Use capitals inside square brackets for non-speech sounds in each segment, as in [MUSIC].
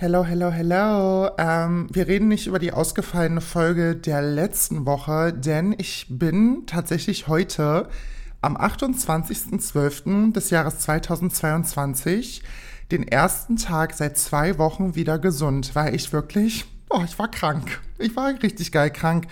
Hello, hello, hello. Ähm, wir reden nicht über die ausgefallene Folge der letzten Woche, denn ich bin tatsächlich heute am 28.12. des Jahres 2022 den ersten Tag seit zwei Wochen wieder gesund, weil ich wirklich, oh, ich war krank. Ich war richtig geil krank.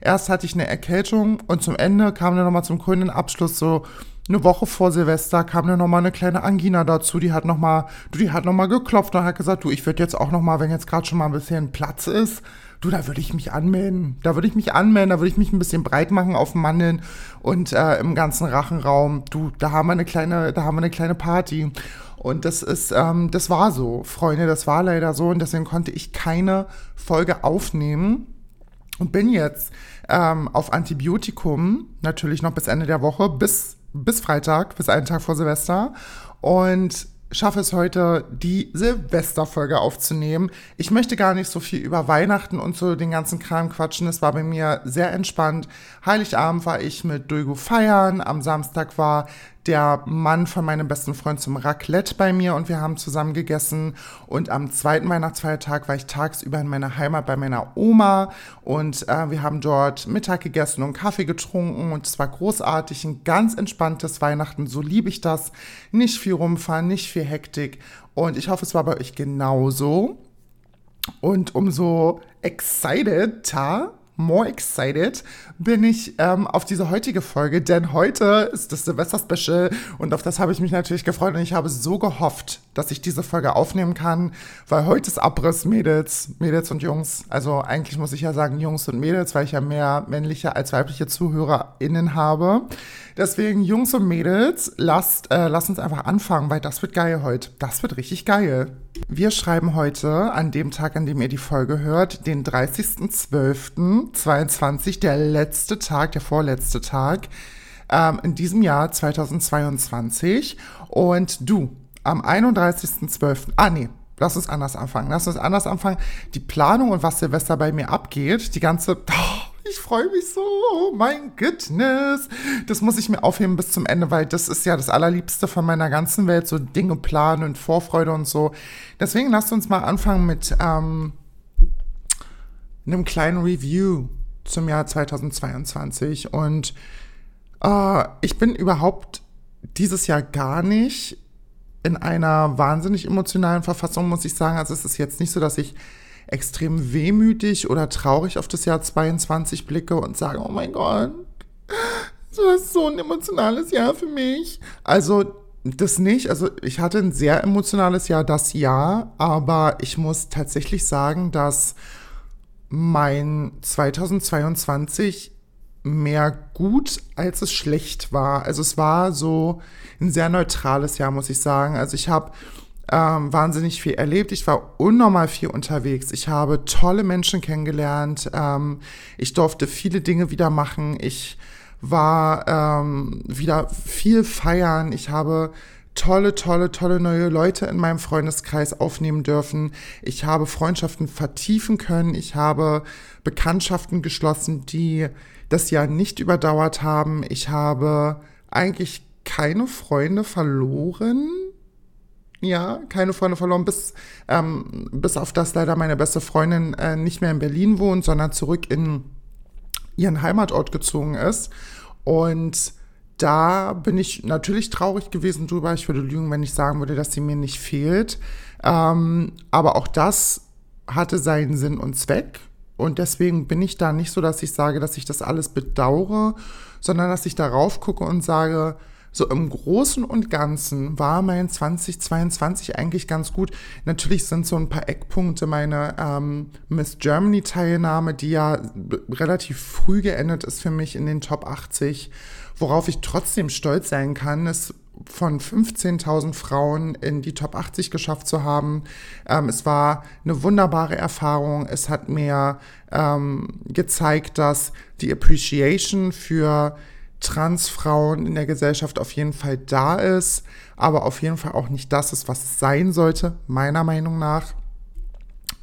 Erst hatte ich eine Erkältung und zum Ende kam dann nochmal zum grünen Abschluss so, eine Woche vor Silvester kam dann nochmal eine kleine Angina dazu, die hat nochmal, du, die hat nochmal geklopft und hat gesagt, du, ich würde jetzt auch nochmal, wenn jetzt gerade schon mal ein bisschen Platz ist, du, da würde ich mich anmelden. Da würde ich mich anmelden, da würde ich mich ein bisschen breit machen auf Mandeln und äh, im ganzen Rachenraum. Du, da haben wir eine kleine, da haben wir eine kleine Party. Und das ist, ähm, das war so, Freunde, das war leider so und deswegen konnte ich keine Folge aufnehmen und bin jetzt ähm, auf Antibiotikum, natürlich noch bis Ende der Woche, bis bis Freitag, bis einen Tag vor Silvester. Und schaffe es heute, die Silvesterfolge aufzunehmen. Ich möchte gar nicht so viel über Weihnachten und so den ganzen Kram quatschen. Es war bei mir sehr entspannt. Heiligabend war ich mit Dulgu feiern. Am Samstag war der Mann von meinem besten Freund zum Raclette bei mir und wir haben zusammen gegessen. Und am zweiten Weihnachtsfeiertag war ich tagsüber in meiner Heimat bei meiner Oma und äh, wir haben dort Mittag gegessen und Kaffee getrunken und es war großartig, ein ganz entspanntes Weihnachten. So liebe ich das. Nicht viel rumfahren, nicht viel Hektik. Und ich hoffe, es war bei euch genauso. Und umso exciteder more excited bin ich ähm, auf diese heutige Folge, denn heute ist das Silvester-Special und auf das habe ich mich natürlich gefreut und ich habe so gehofft, dass ich diese Folge aufnehmen kann, weil heute ist Abriss, Mädels, Mädels und Jungs. Also eigentlich muss ich ja sagen Jungs und Mädels, weil ich ja mehr männliche als weibliche ZuhörerInnen habe. Deswegen Jungs und Mädels, lasst, äh, lasst uns einfach anfangen, weil das wird geil heute. Das wird richtig geil. Wir schreiben heute, an dem Tag, an dem ihr die Folge hört, den 30.12.22, der letzte Tag, der vorletzte Tag ähm, in diesem Jahr 2022. Und du, am 31.12., ah nee, lass uns anders anfangen. Lass uns anders anfangen. Die Planung und was Silvester bei mir abgeht, die ganze... Oh, [LAUGHS] ich freue mich so, oh mein Goodness. Das muss ich mir aufheben bis zum Ende, weil das ist ja das Allerliebste von meiner ganzen Welt, so Dinge planen und Vorfreude und so. Deswegen lasst uns mal anfangen mit ähm, einem kleinen Review zum Jahr 2022. Und äh, ich bin überhaupt dieses Jahr gar nicht in einer wahnsinnig emotionalen Verfassung, muss ich sagen. Also es ist jetzt nicht so, dass ich extrem wehmütig oder traurig auf das Jahr 22 blicke und sage, oh mein Gott, das ist so ein emotionales Jahr für mich. Also das nicht. Also ich hatte ein sehr emotionales Jahr das Jahr, aber ich muss tatsächlich sagen, dass mein 2022 mehr gut als es schlecht war. Also es war so ein sehr neutrales Jahr, muss ich sagen. Also ich habe ähm, wahnsinnig viel erlebt. Ich war unnormal viel unterwegs. Ich habe tolle Menschen kennengelernt. Ähm, ich durfte viele Dinge wieder machen. Ich war ähm, wieder viel feiern. Ich habe tolle, tolle, tolle neue Leute in meinem Freundeskreis aufnehmen dürfen. Ich habe Freundschaften vertiefen können. Ich habe Bekanntschaften geschlossen, die das Jahr nicht überdauert haben. Ich habe eigentlich keine Freunde verloren ja, keine Freunde verloren, bis, ähm, bis auf das leider meine beste Freundin äh, nicht mehr in Berlin wohnt, sondern zurück in ihren Heimatort gezogen ist. Und da bin ich natürlich traurig gewesen drüber. Ich würde lügen, wenn ich sagen würde, dass sie mir nicht fehlt. Ähm, aber auch das hatte seinen Sinn und Zweck. Und deswegen bin ich da nicht so, dass ich sage, dass ich das alles bedauere, sondern dass ich darauf gucke und sage, so im Großen und Ganzen war mein 2022 eigentlich ganz gut. Natürlich sind so ein paar Eckpunkte meine ähm, Miss Germany Teilnahme, die ja relativ früh geendet ist für mich in den Top 80, worauf ich trotzdem stolz sein kann, ist von 15.000 Frauen in die Top 80 geschafft zu haben. Ähm, es war eine wunderbare Erfahrung. Es hat mir ähm, gezeigt, dass die Appreciation für Transfrauen in der Gesellschaft auf jeden Fall da ist, aber auf jeden Fall auch nicht das ist, was es sein sollte, meiner Meinung nach.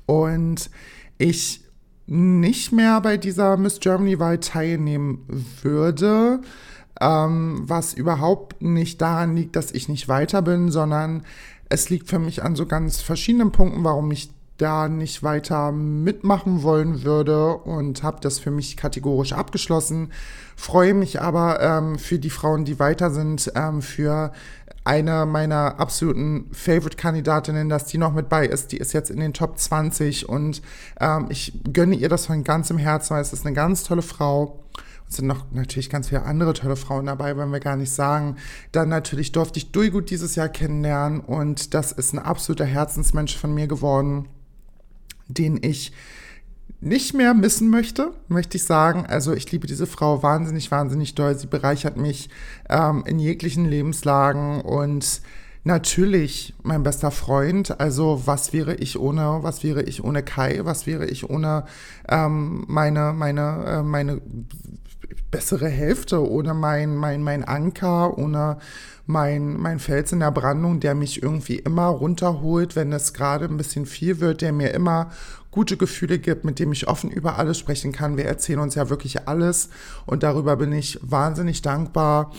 Und ich nicht mehr bei dieser Miss Germany-Wahl teilnehmen würde, ähm, was überhaupt nicht daran liegt, dass ich nicht weiter bin, sondern es liegt für mich an so ganz verschiedenen Punkten, warum ich da nicht weiter mitmachen wollen würde und habe das für mich kategorisch abgeschlossen. Freue mich aber ähm, für die Frauen, die weiter sind, ähm, für eine meiner absoluten Favorite-Kandidatinnen, dass die noch mit bei ist. Die ist jetzt in den Top 20 und ähm, ich gönne ihr das von ganzem Herzen, weil es ist eine ganz tolle Frau. Es sind noch natürlich ganz viele andere tolle Frauen dabei, wollen wir gar nicht sagen. Dann natürlich durfte ich Dulgut dieses Jahr kennenlernen und das ist ein absoluter Herzensmensch von mir geworden den ich nicht mehr missen möchte, möchte ich sagen. Also ich liebe diese Frau wahnsinnig, wahnsinnig doll. Sie bereichert mich ähm, in jeglichen Lebenslagen und natürlich mein bester Freund. Also was wäre ich ohne, was wäre ich ohne Kai? Was wäre ich ohne ähm, meine, meine, äh, meine bessere Hälfte, ohne mein, mein, mein Anker, ohne mein, mein Fels in der Brandung, der mich irgendwie immer runterholt, wenn es gerade ein bisschen viel wird, der mir immer gute Gefühle gibt, mit dem ich offen über alles sprechen kann. Wir erzählen uns ja wirklich alles und darüber bin ich wahnsinnig dankbar.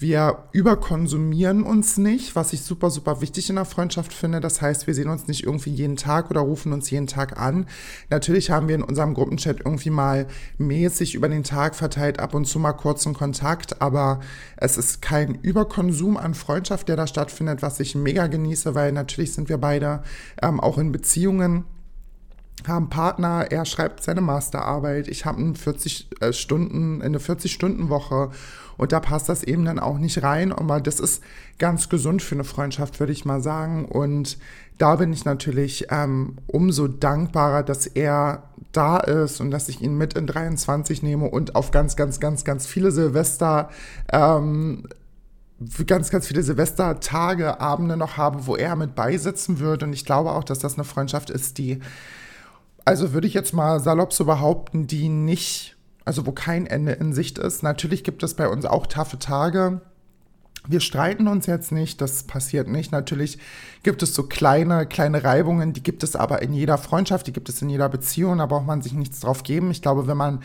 Wir überkonsumieren uns nicht, was ich super, super wichtig in der Freundschaft finde. Das heißt, wir sehen uns nicht irgendwie jeden Tag oder rufen uns jeden Tag an. Natürlich haben wir in unserem Gruppenchat irgendwie mal mäßig über den Tag verteilt ab und zu mal kurzen Kontakt, aber es ist kein Überkonsum an Freundschaft, der da stattfindet, was ich mega genieße, weil natürlich sind wir beide ähm, auch in Beziehungen haben Partner, er schreibt seine Masterarbeit, ich habe eine 40 äh, Stunden, eine 40 Stunden Woche und da passt das eben dann auch nicht rein. Aber das ist ganz gesund für eine Freundschaft, würde ich mal sagen. Und da bin ich natürlich ähm, umso dankbarer, dass er da ist und dass ich ihn mit in 23 nehme und auf ganz, ganz, ganz, ganz viele Silvester ähm, ganz, ganz viele Silvestertage, Abende noch habe, wo er mit beisitzen wird. Und ich glaube auch, dass das eine Freundschaft ist, die, also würde ich jetzt mal salopp so behaupten, die nicht also wo kein Ende in Sicht ist. Natürlich gibt es bei uns auch taffe Tage. Wir streiten uns jetzt nicht, das passiert nicht. Natürlich gibt es so kleine, kleine Reibungen, die gibt es aber in jeder Freundschaft, die gibt es in jeder Beziehung, da braucht man sich nichts drauf geben. Ich glaube, wenn man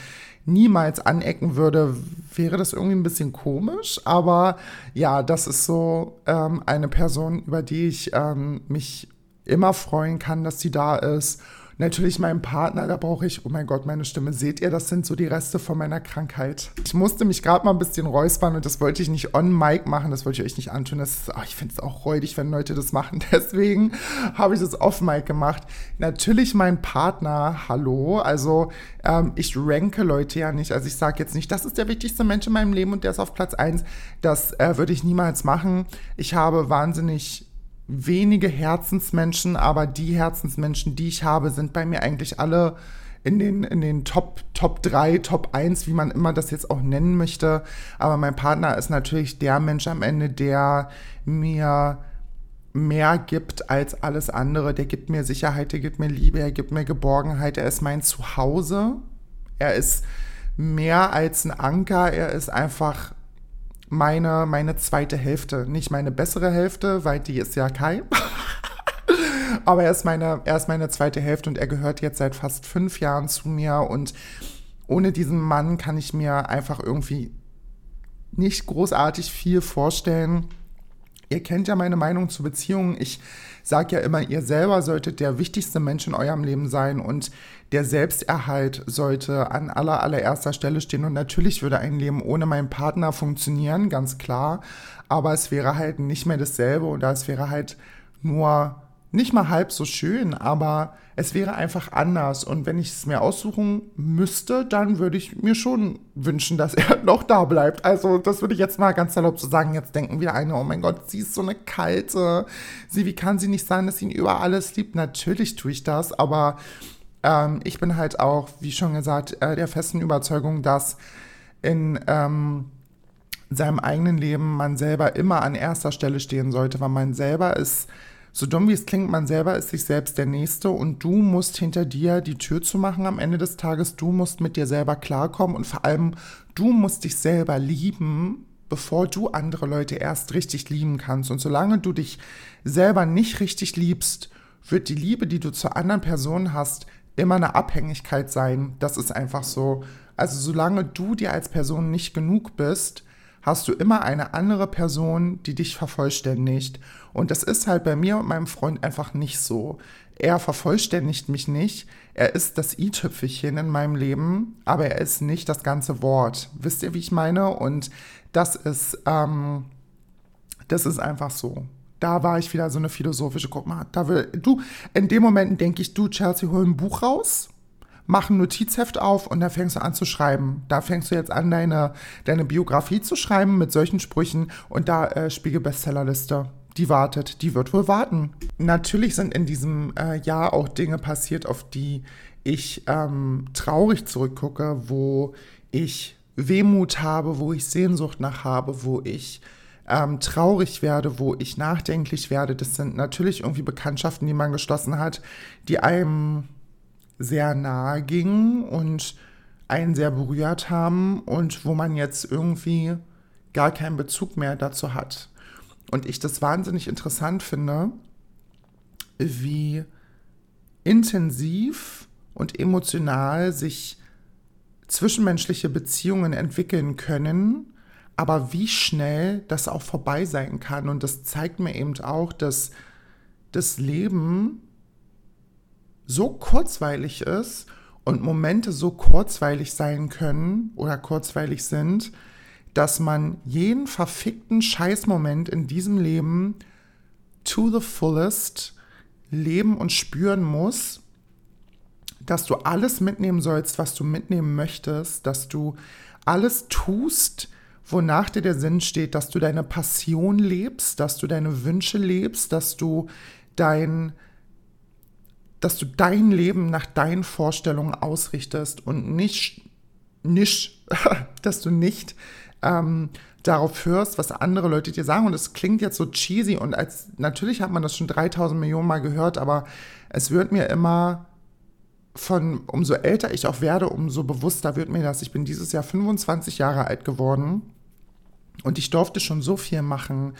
niemals anecken würde, wäre das irgendwie ein bisschen komisch. Aber ja, das ist so ähm, eine Person, über die ich ähm, mich immer freuen kann, dass sie da ist Natürlich mein Partner, da brauche ich, oh mein Gott, meine Stimme, seht ihr, das sind so die Reste von meiner Krankheit. Ich musste mich gerade mal ein bisschen räuspern und das wollte ich nicht on mic machen, das wollte ich euch nicht antun. Das ist, oh, ich finde es auch räudig, wenn Leute das machen. [LAUGHS] Deswegen habe ich das off mic gemacht. Natürlich mein Partner, hallo, also ähm, ich ranke Leute ja nicht. Also ich sage jetzt nicht, das ist der wichtigste Mensch in meinem Leben und der ist auf Platz 1. Das äh, würde ich niemals machen. Ich habe wahnsinnig wenige Herzensmenschen, aber die Herzensmenschen, die ich habe, sind bei mir eigentlich alle in den, in den Top, Top 3, Top 1, wie man immer das jetzt auch nennen möchte. Aber mein Partner ist natürlich der Mensch am Ende, der mir mehr gibt als alles andere. Der gibt mir Sicherheit, der gibt mir Liebe, er gibt mir Geborgenheit, er ist mein Zuhause. Er ist mehr als ein Anker, er ist einfach meine, meine zweite Hälfte. Nicht meine bessere Hälfte, weil die ist ja Kai. [LAUGHS] Aber er ist, meine, er ist meine zweite Hälfte und er gehört jetzt seit fast fünf Jahren zu mir. Und ohne diesen Mann kann ich mir einfach irgendwie nicht großartig viel vorstellen. Ihr kennt ja meine Meinung zu Beziehungen. Ich sage ja immer, ihr selber solltet der wichtigste Mensch in eurem Leben sein und der Selbsterhalt sollte an aller, allererster Stelle stehen. Und natürlich würde ein Leben ohne meinen Partner funktionieren, ganz klar. Aber es wäre halt nicht mehr dasselbe oder es wäre halt nur nicht mal halb so schön, aber es wäre einfach anders. Und wenn ich es mir aussuchen müsste, dann würde ich mir schon wünschen, dass [LAUGHS] er noch da bleibt. Also, das würde ich jetzt mal ganz salopp so sagen. Jetzt denken wieder eine, oh mein Gott, sie ist so eine kalte. Sie, wie kann sie nicht sein, dass sie ihn über alles liebt? Natürlich tue ich das, aber ähm, ich bin halt auch, wie schon gesagt, äh, der festen Überzeugung, dass in ähm, seinem eigenen Leben man selber immer an erster Stelle stehen sollte, weil man selber ist so dumm wie es klingt, man selber ist sich selbst der Nächste und du musst hinter dir die Tür zu machen am Ende des Tages. Du musst mit dir selber klarkommen und vor allem du musst dich selber lieben, bevor du andere Leute erst richtig lieben kannst. Und solange du dich selber nicht richtig liebst, wird die Liebe, die du zu anderen Personen hast, immer eine Abhängigkeit sein. Das ist einfach so. Also solange du dir als Person nicht genug bist, hast du immer eine andere Person, die dich vervollständigt. Und das ist halt bei mir und meinem Freund einfach nicht so. er vervollständigt mich nicht. Er ist das i-Tüpfelchen in meinem Leben, aber er ist nicht das ganze Wort. Wisst ihr, wie ich meine? Und das ist, ähm, das ist einfach so. Da war ich wieder so eine philosophische, guck mal, da will, du, in dem Moment denke ich, du, Chelsea, hol ein Buch raus, mach ein Notizheft auf und da fängst du an zu schreiben. Da fängst du jetzt an, deine, deine Biografie zu schreiben mit solchen Sprüchen und da äh, Spiegel Bestsellerliste die wartet, die wird wohl warten. Natürlich sind in diesem äh, Jahr auch Dinge passiert, auf die ich ähm, traurig zurückgucke, wo ich Wehmut habe, wo ich Sehnsucht nach habe, wo ich ähm, traurig werde, wo ich nachdenklich werde. Das sind natürlich irgendwie Bekanntschaften, die man geschlossen hat, die einem sehr nahe gingen und einen sehr berührt haben und wo man jetzt irgendwie gar keinen Bezug mehr dazu hat. Und ich das wahnsinnig interessant finde, wie intensiv und emotional sich zwischenmenschliche Beziehungen entwickeln können, aber wie schnell das auch vorbei sein kann. Und das zeigt mir eben auch, dass das Leben so kurzweilig ist und Momente so kurzweilig sein können oder kurzweilig sind, dass man jeden verfickten Scheißmoment in diesem Leben to the fullest leben und spüren muss, dass du alles mitnehmen sollst, was du mitnehmen möchtest, dass du alles tust, wonach dir der Sinn steht, dass du deine Passion lebst, dass du deine Wünsche lebst, dass du dein dass du dein Leben nach deinen Vorstellungen ausrichtest und nicht, nicht [LAUGHS] dass du nicht ähm, darauf hörst, was andere Leute dir sagen. Und es klingt jetzt so cheesy und als natürlich hat man das schon 3000 Millionen Mal gehört, aber es wird mir immer von, umso älter ich auch werde, umso bewusster wird mir das. Ich bin dieses Jahr 25 Jahre alt geworden und ich durfte schon so viel machen.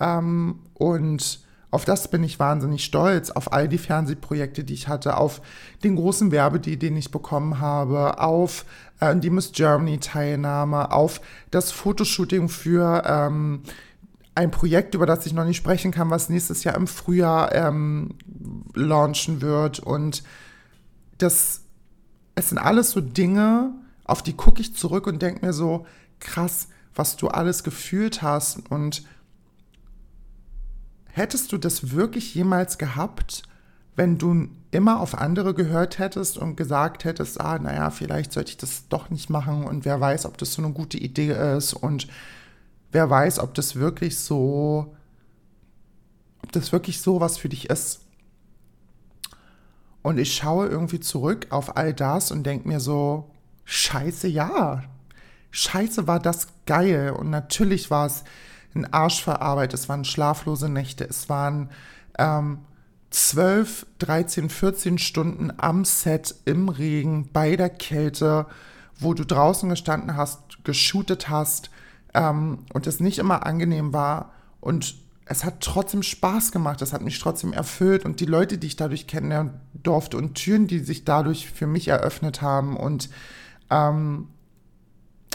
Ähm, und auf das bin ich wahnsinnig stolz, auf all die Fernsehprojekte, die ich hatte, auf den großen Werbedeal, den ich bekommen habe, auf äh, die Miss Germany-Teilnahme, auf das Fotoshooting für ähm, ein Projekt, über das ich noch nicht sprechen kann, was nächstes Jahr im Frühjahr ähm, launchen wird. Und das, es sind alles so Dinge, auf die gucke ich zurück und denke mir so, krass, was du alles gefühlt hast und Hättest du das wirklich jemals gehabt, wenn du immer auf andere gehört hättest und gesagt hättest, ah, naja, vielleicht sollte ich das doch nicht machen und wer weiß, ob das so eine gute Idee ist und wer weiß, ob das wirklich so, ob das wirklich so was für dich ist. Und ich schaue irgendwie zurück auf all das und denke mir so, scheiße, ja, scheiße war das geil und natürlich war es ein Arsch verarbeitet, es waren schlaflose Nächte, es waren ähm, 12, 13, 14 Stunden am Set im Regen, bei der Kälte, wo du draußen gestanden hast, geshootet hast ähm, und es nicht immer angenehm war. Und es hat trotzdem Spaß gemacht, es hat mich trotzdem erfüllt. Und die Leute, die ich dadurch kennenlernen durfte und Türen, die sich dadurch für mich eröffnet haben und ähm,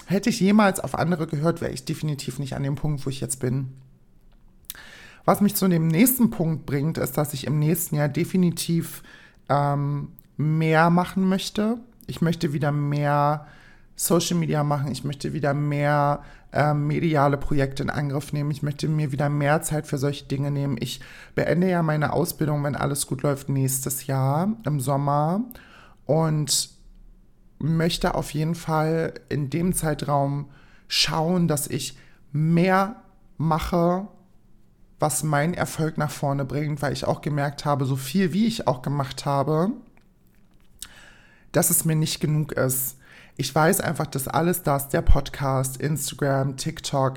Hätte ich jemals auf andere gehört, wäre ich definitiv nicht an dem Punkt, wo ich jetzt bin. Was mich zu dem nächsten Punkt bringt, ist, dass ich im nächsten Jahr definitiv ähm, mehr machen möchte. Ich möchte wieder mehr Social Media machen. Ich möchte wieder mehr ähm, mediale Projekte in Angriff nehmen. Ich möchte mir wieder mehr Zeit für solche Dinge nehmen. Ich beende ja meine Ausbildung, wenn alles gut läuft, nächstes Jahr im Sommer. Und möchte auf jeden Fall in dem Zeitraum schauen, dass ich mehr mache, was meinen Erfolg nach vorne bringt, weil ich auch gemerkt habe, so viel wie ich auch gemacht habe, dass es mir nicht genug ist. Ich weiß einfach, dass alles das, der Podcast, Instagram, TikTok,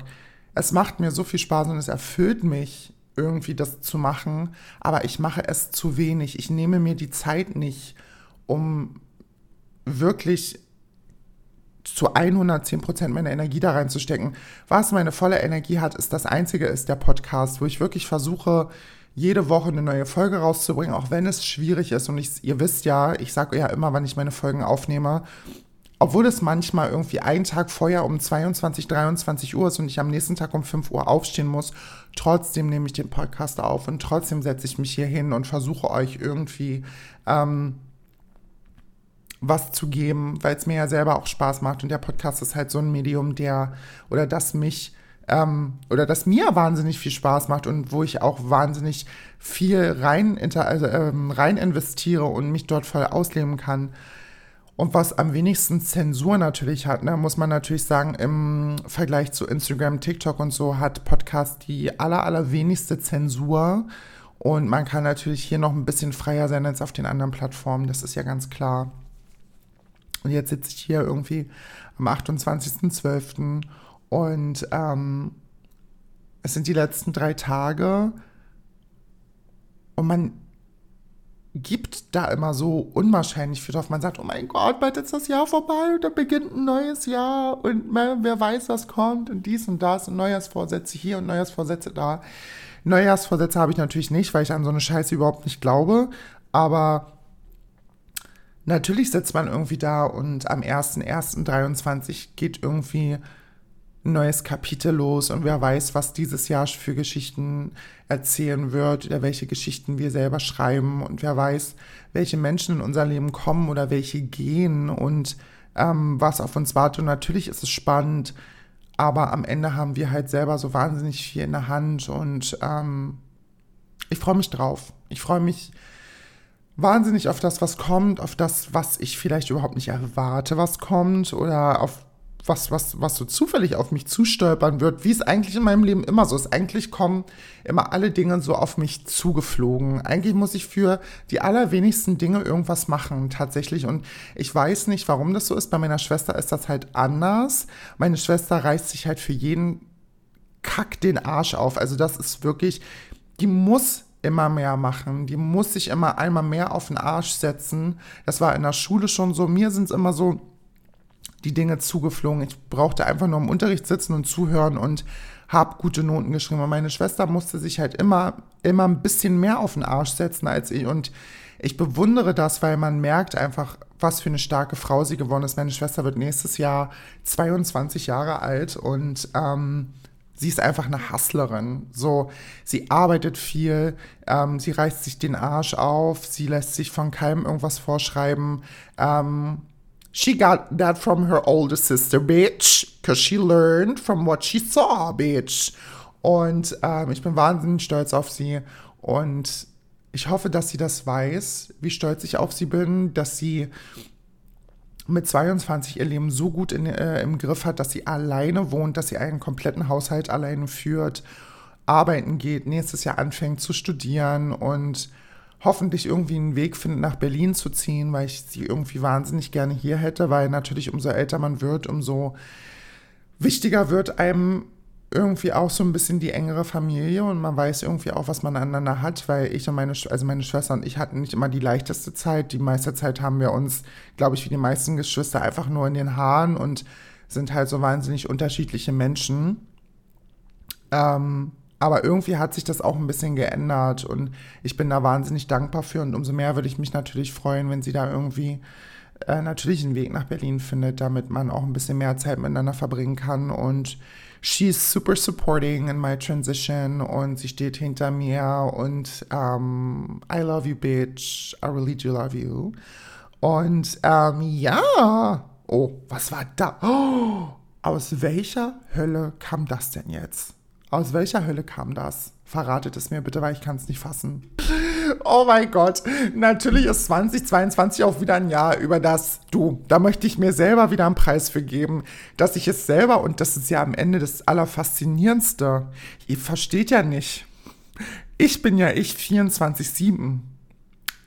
es macht mir so viel Spaß und es erfüllt mich irgendwie das zu machen, aber ich mache es zu wenig. Ich nehme mir die Zeit nicht, um wirklich zu 110 Prozent meiner Energie da reinzustecken. Was meine volle Energie hat, ist das einzige, ist der Podcast, wo ich wirklich versuche, jede Woche eine neue Folge rauszubringen, auch wenn es schwierig ist. Und ich, ihr wisst ja, ich sage ja immer, wann ich meine Folgen aufnehme. obwohl es manchmal irgendwie einen Tag vorher um 22, 23 Uhr ist und ich am nächsten Tag um 5 Uhr aufstehen muss, trotzdem nehme ich den Podcast auf und trotzdem setze ich mich hier hin und versuche euch irgendwie ähm, was zu geben, weil es mir ja selber auch Spaß macht. Und der Podcast ist halt so ein Medium, der oder das mich ähm, oder das mir wahnsinnig viel Spaß macht und wo ich auch wahnsinnig viel rein, also, ähm, rein investiere und mich dort voll ausleben kann. Und was am wenigsten Zensur natürlich hat, ne, muss man natürlich sagen, im Vergleich zu Instagram, TikTok und so hat Podcast die aller, allerwenigste Zensur. Und man kann natürlich hier noch ein bisschen freier sein als auf den anderen Plattformen, das ist ja ganz klar. Und jetzt sitze ich hier irgendwie am 28.12. und ähm, es sind die letzten drei Tage und man gibt da immer so unwahrscheinlich viel drauf. Man sagt, oh mein Gott, bald ist das Jahr vorbei und dann beginnt ein neues Jahr und man, wer weiß, was kommt und dies und das und Neujahrsvorsätze hier und Neujahrsvorsätze da. Neujahrsvorsätze habe ich natürlich nicht, weil ich an so eine Scheiße überhaupt nicht glaube, aber natürlich sitzt man irgendwie da und am 1.1.23 geht irgendwie ein neues Kapitel los und wer weiß, was dieses Jahr für Geschichten erzählen wird oder welche Geschichten wir selber schreiben und wer weiß, welche Menschen in unser Leben kommen oder welche gehen und ähm, was auf uns wartet. Und natürlich ist es spannend, aber am Ende haben wir halt selber so wahnsinnig viel in der Hand und ähm, ich freue mich drauf. Ich freue mich wahnsinnig auf das, was kommt, auf das, was ich vielleicht überhaupt nicht erwarte, was kommt oder auf was, was, was so zufällig auf mich zustolpern wird, wie es eigentlich in meinem Leben immer so ist. Eigentlich kommen immer alle Dinge so auf mich zugeflogen. Eigentlich muss ich für die allerwenigsten Dinge irgendwas machen, tatsächlich. Und ich weiß nicht, warum das so ist. Bei meiner Schwester ist das halt anders. Meine Schwester reißt sich halt für jeden Kack den Arsch auf. Also das ist wirklich, die muss immer mehr machen. Die muss sich immer einmal mehr auf den Arsch setzen. Das war in der Schule schon so. Mir sind es immer so die Dinge zugeflogen. Ich brauchte einfach nur im Unterricht sitzen und zuhören und habe gute Noten geschrieben. Und meine Schwester musste sich halt immer, immer ein bisschen mehr auf den Arsch setzen als ich. Und ich bewundere das, weil man merkt einfach, was für eine starke Frau sie geworden ist. Meine Schwester wird nächstes Jahr 22 Jahre alt und ähm, sie ist einfach eine Hustlerin. So, sie arbeitet viel, ähm, sie reißt sich den Arsch auf, sie lässt sich von keinem irgendwas vorschreiben. Ähm, She got that from her older sister, bitch, because she learned from what she saw, bitch. Und ähm, ich bin wahnsinnig stolz auf sie und ich hoffe, dass sie das weiß, wie stolz ich auf sie bin, dass sie mit 22 ihr Leben so gut in, äh, im Griff hat, dass sie alleine wohnt, dass sie einen kompletten Haushalt alleine führt, arbeiten geht, nächstes Jahr anfängt zu studieren und hoffentlich irgendwie einen Weg finden, nach Berlin zu ziehen, weil ich sie irgendwie wahnsinnig gerne hier hätte, weil natürlich umso älter man wird, umso wichtiger wird einem irgendwie auch so ein bisschen die engere Familie und man weiß irgendwie auch, was man aneinander hat, weil ich und meine, also meine Schwester und ich hatten nicht immer die leichteste Zeit. Die meiste Zeit haben wir uns, glaube ich, wie die meisten Geschwister einfach nur in den Haaren und sind halt so wahnsinnig unterschiedliche Menschen. Ähm, aber irgendwie hat sich das auch ein bisschen geändert und ich bin da wahnsinnig dankbar für und umso mehr würde ich mich natürlich freuen, wenn sie da irgendwie äh, natürlich einen Weg nach Berlin findet, damit man auch ein bisschen mehr Zeit miteinander verbringen kann und she's super supporting in my transition und sie steht hinter mir und um, I love you, bitch. I really do love you. Und ähm, ja, oh, was war da? Oh, aus welcher Hölle kam das denn jetzt? Aus welcher Hölle kam das? Verratet es mir bitte, weil ich kann es nicht fassen. Oh mein Gott, natürlich ist 2022 auch wieder ein Jahr, über das du, da möchte ich mir selber wieder einen Preis für geben, dass ich es selber, und das ist ja am Ende das Allerfaszinierendste, ihr versteht ja nicht. Ich bin ja ich 24-7.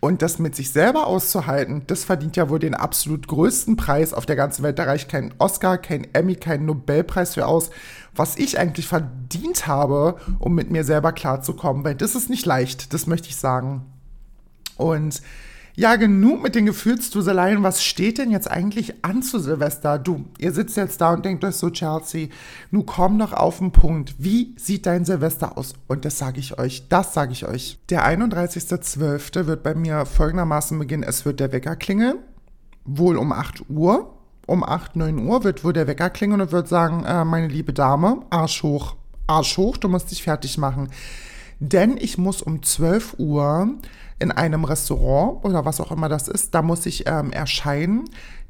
Und das mit sich selber auszuhalten, das verdient ja wohl den absolut größten Preis auf der ganzen Welt. Da reicht kein Oscar, kein Emmy, kein Nobelpreis für aus, was ich eigentlich verdient habe, um mit mir selber klarzukommen. Weil das ist nicht leicht, das möchte ich sagen. Und ja, genug mit den Gefühlsduseleien. Was steht denn jetzt eigentlich an zu Silvester? Du, ihr sitzt jetzt da und denkt euch so, Chelsea, nu komm doch auf den Punkt. Wie sieht dein Silvester aus? Und das sage ich euch, das sage ich euch. Der 31.12. wird bei mir folgendermaßen beginnen. Es wird der Wecker klingeln, wohl um 8 Uhr. um 8, 9 Uhr wird wohl der Wecker klingeln und wird sagen, äh, meine liebe Dame, Arsch hoch, Arsch hoch, du musst dich fertig machen. Denn ich muss um 12 Uhr in einem Restaurant oder was auch immer das ist, da muss ich ähm, erscheinen.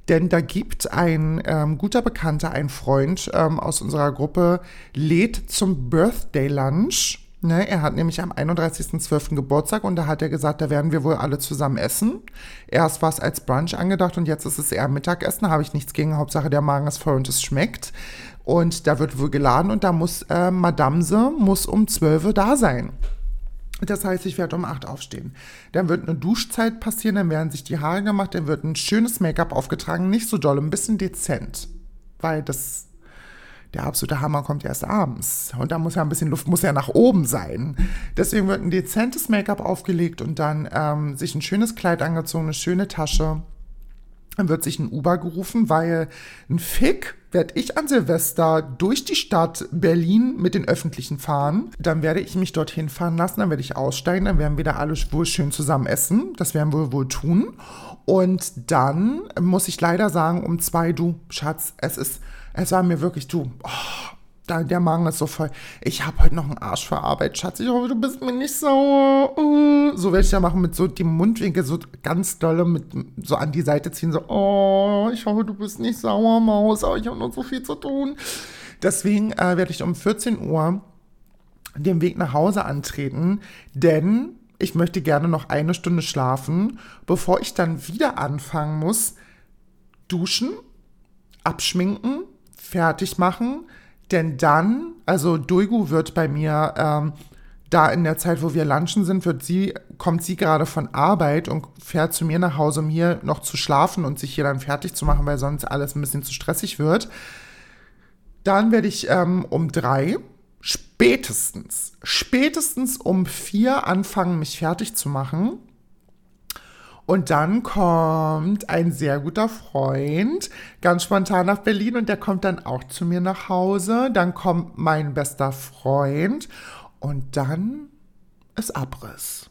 Denn da gibt ein ähm, guter Bekannter, ein Freund ähm, aus unserer Gruppe, lädt zum Birthday Lunch. Ne, er hat nämlich am 31.12. Geburtstag und da hat er gesagt, da werden wir wohl alle zusammen essen. Erst war es als Brunch angedacht und jetzt ist es eher Mittagessen. Habe ich nichts gegen. Hauptsache der Magen ist voll und es schmeckt. Und da wird wohl geladen und da muss äh, Madamse muss um 12 Uhr da sein. Das heißt, ich werde um 8 aufstehen. Dann wird eine Duschzeit passieren, dann werden sich die Haare gemacht, dann wird ein schönes Make-up aufgetragen, nicht so doll, ein bisschen dezent. Weil das, der absolute Hammer kommt erst abends. Und da muss ja ein bisschen Luft, muss ja nach oben sein. Deswegen wird ein dezentes Make-up aufgelegt und dann ähm, sich ein schönes Kleid angezogen, eine schöne Tasche dann wird sich ein Uber gerufen, weil ein Fick werde ich an Silvester durch die Stadt Berlin mit den Öffentlichen fahren. Dann werde ich mich dorthin fahren lassen, dann werde ich aussteigen, dann werden wir da alle wohl schön zusammen essen. Das werden wir wohl tun. Und dann muss ich leider sagen, um zwei, du, Schatz, es ist, es war mir wirklich, du, oh, da, der Magen ist so voll. Ich habe heute noch einen Arsch für Arbeit, Schatz. Ich hoffe, du bist mir nicht sauer. Uh. So werde ich ja machen mit so dem Mundwinkel so ganz dolle mit so an die Seite ziehen. So, oh, ich hoffe, du bist nicht sauer, Maus. Aber ich habe noch so viel zu tun. Deswegen äh, werde ich um 14 Uhr den Weg nach Hause antreten, denn ich möchte gerne noch eine Stunde schlafen, bevor ich dann wieder anfangen muss, duschen, abschminken, fertig machen, denn dann, also Duigu wird bei mir ähm, da in der Zeit, wo wir lunchen sind, wird sie, kommt sie gerade von Arbeit und fährt zu mir nach Hause, um hier noch zu schlafen und sich hier dann fertig zu machen, weil sonst alles ein bisschen zu stressig wird. Dann werde ich ähm, um drei spätestens, spätestens um vier anfangen, mich fertig zu machen. Und dann kommt ein sehr guter Freund ganz spontan nach Berlin und der kommt dann auch zu mir nach Hause. Dann kommt mein bester Freund und dann ist Abriss.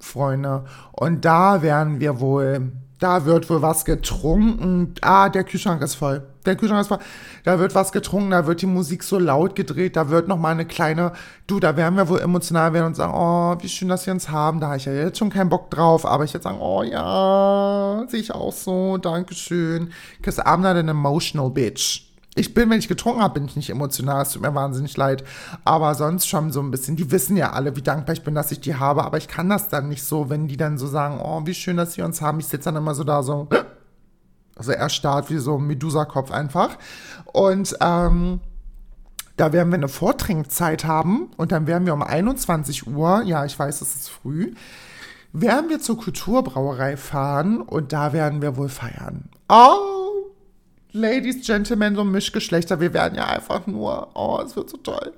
Freunde. Und da werden wir wohl da wird wohl was getrunken. Ah, der Kühlschrank ist voll. Der Kühlschrank ist voll. Da wird was getrunken, da wird die Musik so laut gedreht, da wird noch mal eine kleine, du, da werden wir wohl emotional werden und sagen, oh, wie schön, dass wir uns haben. Da habe ich ja jetzt schon keinen Bock drauf, aber ich jetzt sagen, oh ja, sehe ich auch so, Dankeschön. Because I'm not an emotional bitch ich bin, wenn ich getrunken habe, bin ich nicht emotional. Es tut mir wahnsinnig leid. Aber sonst schon so ein bisschen. Die wissen ja alle, wie dankbar ich bin, dass ich die habe. Aber ich kann das dann nicht so, wenn die dann so sagen, oh, wie schön, dass sie uns haben. Ich sitze dann immer so da so, [CLEARS THROAT] also erstarrt wie so ein Medusa-Kopf einfach. Und ähm, da werden wir eine Vortrinkzeit haben. Und dann werden wir um 21 Uhr, ja, ich weiß, es ist früh, werden wir zur Kulturbrauerei fahren. Und da werden wir wohl feiern. Oh! Ladies, Gentlemen, so Mischgeschlechter, wir werden ja einfach nur, oh, es wird so toll.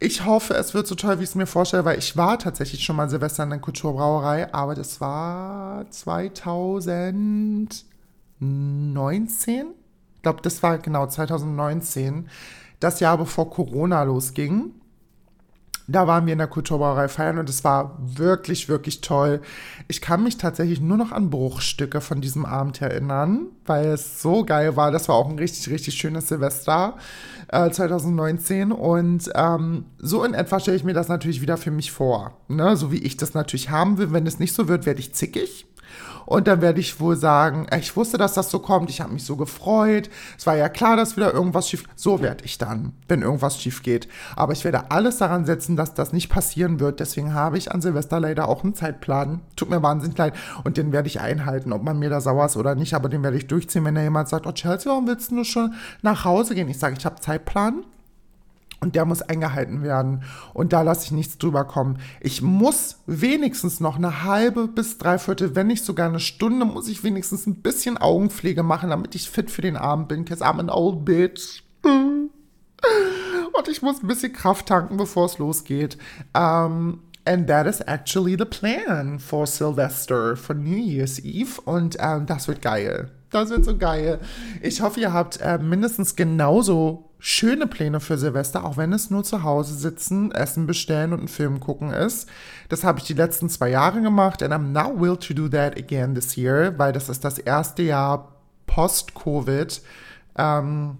Ich hoffe, es wird so toll, wie ich es mir vorstelle, weil ich war tatsächlich schon mal Silvester in der Kulturbrauerei, aber das war 2019. Ich glaube, das war genau 2019, das Jahr bevor Corona losging. Da waren wir in der Kulturbrauerei feiern und es war wirklich, wirklich toll. Ich kann mich tatsächlich nur noch an Bruchstücke von diesem Abend erinnern, weil es so geil war. Das war auch ein richtig, richtig schönes Silvester äh, 2019 und ähm, so in etwa stelle ich mir das natürlich wieder für mich vor. Ne? So wie ich das natürlich haben will. Wenn es nicht so wird, werde ich zickig. Und dann werde ich wohl sagen, äh, ich wusste, dass das so kommt, ich habe mich so gefreut. Es war ja klar, dass wieder irgendwas schief So werde ich dann, wenn irgendwas schief geht. Aber ich werde alles daran setzen, dass das nicht passieren wird. Deswegen habe ich an Silvester leider auch einen Zeitplan. Tut mir wahnsinnig leid. Und den werde ich einhalten, ob man mir da sauer ist oder nicht. Aber den werde ich durchziehen, wenn da jemand sagt, oh Chelsea, warum willst du nur schon nach Hause gehen? Ich sage, ich habe Zeitplan. Und der muss eingehalten werden. Und da lasse ich nichts drüber kommen. Ich muss wenigstens noch eine halbe bis dreiviertel, wenn nicht sogar eine Stunde, muss ich wenigstens ein bisschen Augenpflege machen, damit ich fit für den Abend bin. Cause I'm an old bitch. Und ich muss ein bisschen Kraft tanken, bevor es losgeht. Um, And that is actually the plan for Sylvester, for New Year's Eve. Und ähm, das wird geil. Das wird so geil. Ich hoffe, ihr habt äh, mindestens genauso schöne Pläne für Silvester, auch wenn es nur zu Hause sitzen, Essen bestellen und einen Film gucken ist. Das habe ich die letzten zwei Jahre gemacht and I'm not will to do that again this year, weil das ist das erste Jahr Post-Covid, ähm,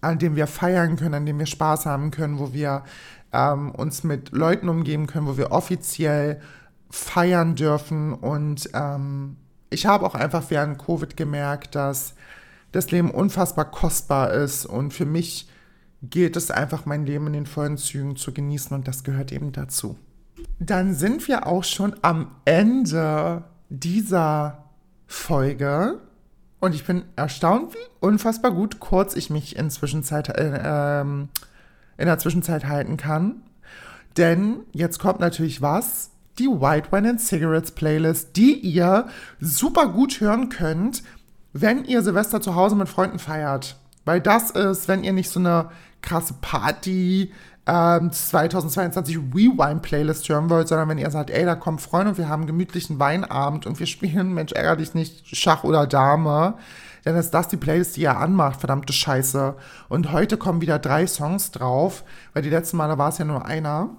an dem wir feiern können, an dem wir Spaß haben können, wo wir ähm, uns mit Leuten umgeben können, wo wir offiziell feiern dürfen. Und ähm, ich habe auch einfach während Covid gemerkt, dass das Leben unfassbar kostbar ist. Und für mich gilt es einfach, mein Leben in den vollen Zügen zu genießen. Und das gehört eben dazu. Dann sind wir auch schon am Ende dieser Folge. Und ich bin erstaunt, wie unfassbar gut kurz ich mich in, Zwischenzeit, äh, in der Zwischenzeit halten kann. Denn jetzt kommt natürlich was, die White Wine and Cigarettes Playlist, die ihr super gut hören könnt, wenn ihr Silvester zu Hause mit Freunden feiert. Weil das ist, wenn ihr nicht so eine krasse Party ähm, 2022 Rewind-Playlist hören wollt, sondern wenn ihr sagt, ey, da kommen Freunde und wir haben einen gemütlichen Weinabend und wir spielen, Mensch, ärger dich nicht, Schach oder Dame, dann ist das die Playlist, die ihr anmacht, verdammte Scheiße. Und heute kommen wieder drei Songs drauf, weil die letzten Male war es ja nur einer.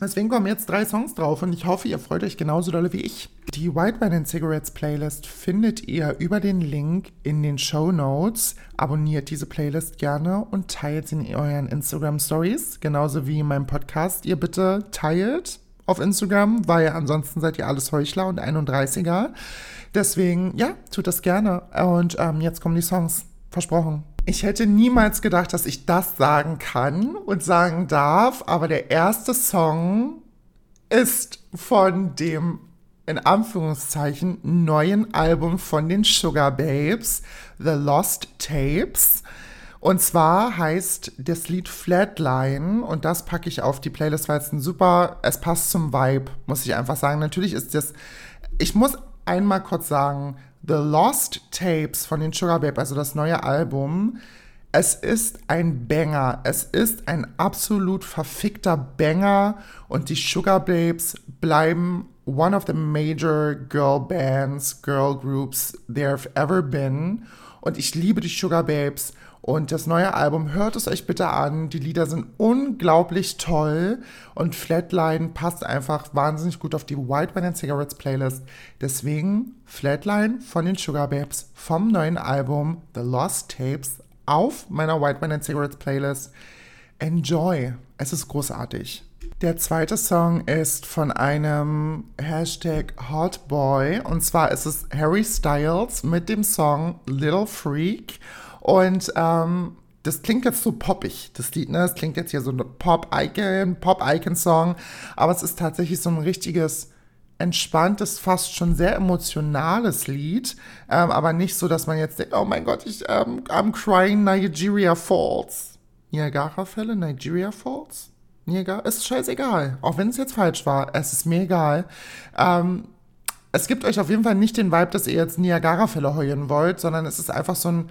Deswegen kommen jetzt drei Songs drauf und ich hoffe, ihr freut euch genauso dolle wie ich. Die White Wine and Cigarettes Playlist findet ihr über den Link in den Show Notes. Abonniert diese Playlist gerne und teilt sie in euren Instagram Stories, genauso wie in meinem Podcast. Ihr bitte teilt auf Instagram, weil ansonsten seid ihr alles Heuchler und 31er. Deswegen, ja, tut das gerne. Und ähm, jetzt kommen die Songs. Versprochen. Ich hätte niemals gedacht, dass ich das sagen kann und sagen darf, aber der erste Song ist von dem in Anführungszeichen neuen Album von den Sugar Babes, The Lost Tapes. Und zwar heißt das Lied Flatline und das packe ich auf die Playlist, weil es ein super, es passt zum Vibe, muss ich einfach sagen. Natürlich ist das, ich muss einmal kurz sagen, The Lost Tapes von den Sugar Babe, also das neue Album, es ist ein Banger. Es ist ein absolut verfickter Banger und die Sugar Babes bleiben one of the major girl bands, girl groups there have ever been. Und ich liebe die Sugar Babes und das neue Album, hört es euch bitte an. Die Lieder sind unglaublich toll und Flatline passt einfach wahnsinnig gut auf die White Wine and Cigarettes Playlist. Deswegen Flatline von den Sugar Babes vom neuen Album The Lost Tapes auf meiner White Wine and Cigarettes Playlist. Enjoy. Es ist großartig. Der zweite Song ist von einem Hashtag Hotboy und zwar ist es Harry Styles mit dem Song Little Freak. Und ähm, das klingt jetzt so poppig, das Lied, ne? Es klingt jetzt hier so ein Pop-Icon, Pop-Icon-Song, aber es ist tatsächlich so ein richtiges, entspanntes, fast schon sehr emotionales Lied, ähm, aber nicht so, dass man jetzt denkt, oh mein Gott, ich, ähm, I'm crying Nigeria Falls. Niagara-Fälle, Nigeria Falls? Niagara, ist scheißegal. Auch wenn es jetzt falsch war, es ist mir egal. Ähm, es gibt euch auf jeden Fall nicht den Vibe, dass ihr jetzt Niagara-Fälle heulen wollt, sondern es ist einfach so ein,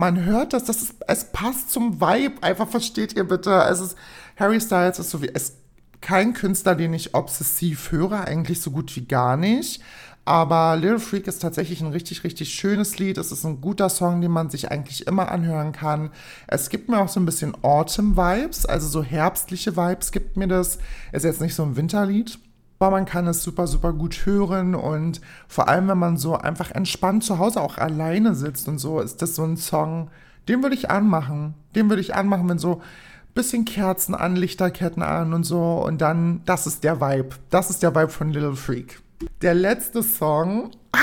man hört das, das ist, es passt zum Vibe. Einfach versteht ihr bitte. Es ist, Harry Styles ist so wie, es kein Künstler, den ich obsessiv höre, eigentlich so gut wie gar nicht. Aber Little Freak ist tatsächlich ein richtig, richtig schönes Lied. Es ist ein guter Song, den man sich eigentlich immer anhören kann. Es gibt mir auch so ein bisschen Autumn-Vibes, also so herbstliche Vibes gibt mir das. Ist jetzt nicht so ein Winterlied, aber man kann es super, super gut hören und vor allem, wenn man so einfach entspannt zu Hause auch alleine sitzt und so, ist das so ein Song, den würde ich anmachen. Den würde ich anmachen, wenn so ein bisschen Kerzen an, Lichterketten an und so und dann, das ist der Vibe. Das ist der Vibe von Little Freak. Der letzte Song, ah,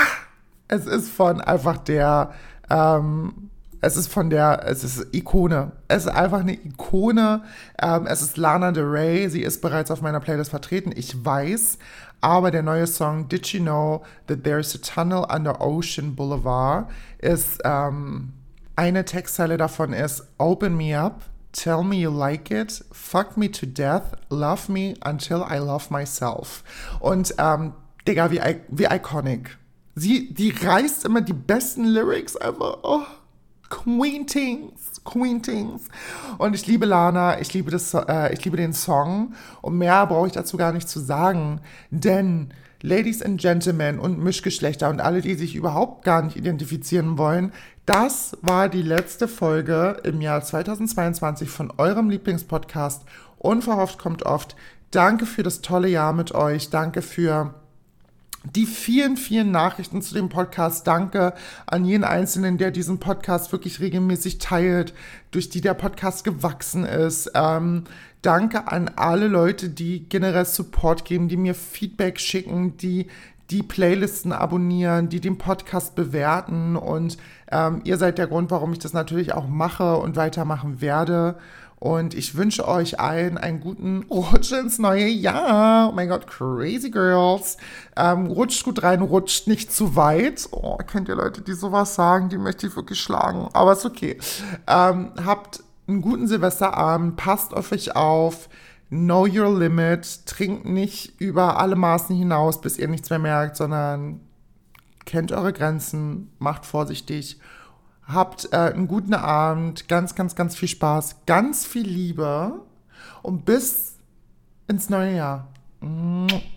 es ist von einfach der, ähm, es ist von der, es ist Ikone. Es ist einfach eine Ikone. Ähm, es ist Lana Del Rey. Sie ist bereits auf meiner Playlist vertreten. Ich weiß. Aber der neue Song Did You Know That There's a Tunnel Under Ocean Boulevard ist, ähm, eine Textzeile davon ist Open me up, tell me you like it, fuck me to death, love me until I love myself. Und, ähm, Digga, wie, wie iconic. Sie, die reißt immer die besten Lyrics einfach. Oh. Queen Things, Queen Things. Und ich liebe Lana, ich liebe, das, äh, ich liebe den Song. Und mehr brauche ich dazu gar nicht zu sagen. Denn Ladies and Gentlemen und Mischgeschlechter und alle, die sich überhaupt gar nicht identifizieren wollen, das war die letzte Folge im Jahr 2022 von eurem Lieblingspodcast. Unverhofft kommt oft. Danke für das tolle Jahr mit euch. Danke für die vielen, vielen Nachrichten zu dem Podcast. Danke an jeden Einzelnen, der diesen Podcast wirklich regelmäßig teilt, durch die der Podcast gewachsen ist. Ähm, danke an alle Leute, die generell Support geben, die mir Feedback schicken, die die Playlisten abonnieren, die den Podcast bewerten. Und ähm, ihr seid der Grund, warum ich das natürlich auch mache und weitermachen werde. Und ich wünsche euch allen einen guten Rutsch ins neue Jahr. Oh mein Gott, crazy girls. Ähm, rutscht gut rein, rutscht nicht zu weit. Oh, kennt ihr Leute, die sowas sagen? Die möchte ich wirklich schlagen. Aber ist okay. Ähm, habt einen guten Silvesterabend. Passt auf euch auf. Know your limit. Trinkt nicht über alle Maßen hinaus, bis ihr nichts mehr merkt, sondern kennt eure Grenzen. Macht vorsichtig Habt äh, einen guten Abend, ganz, ganz, ganz viel Spaß, ganz viel Liebe. Und bis ins neue Jahr.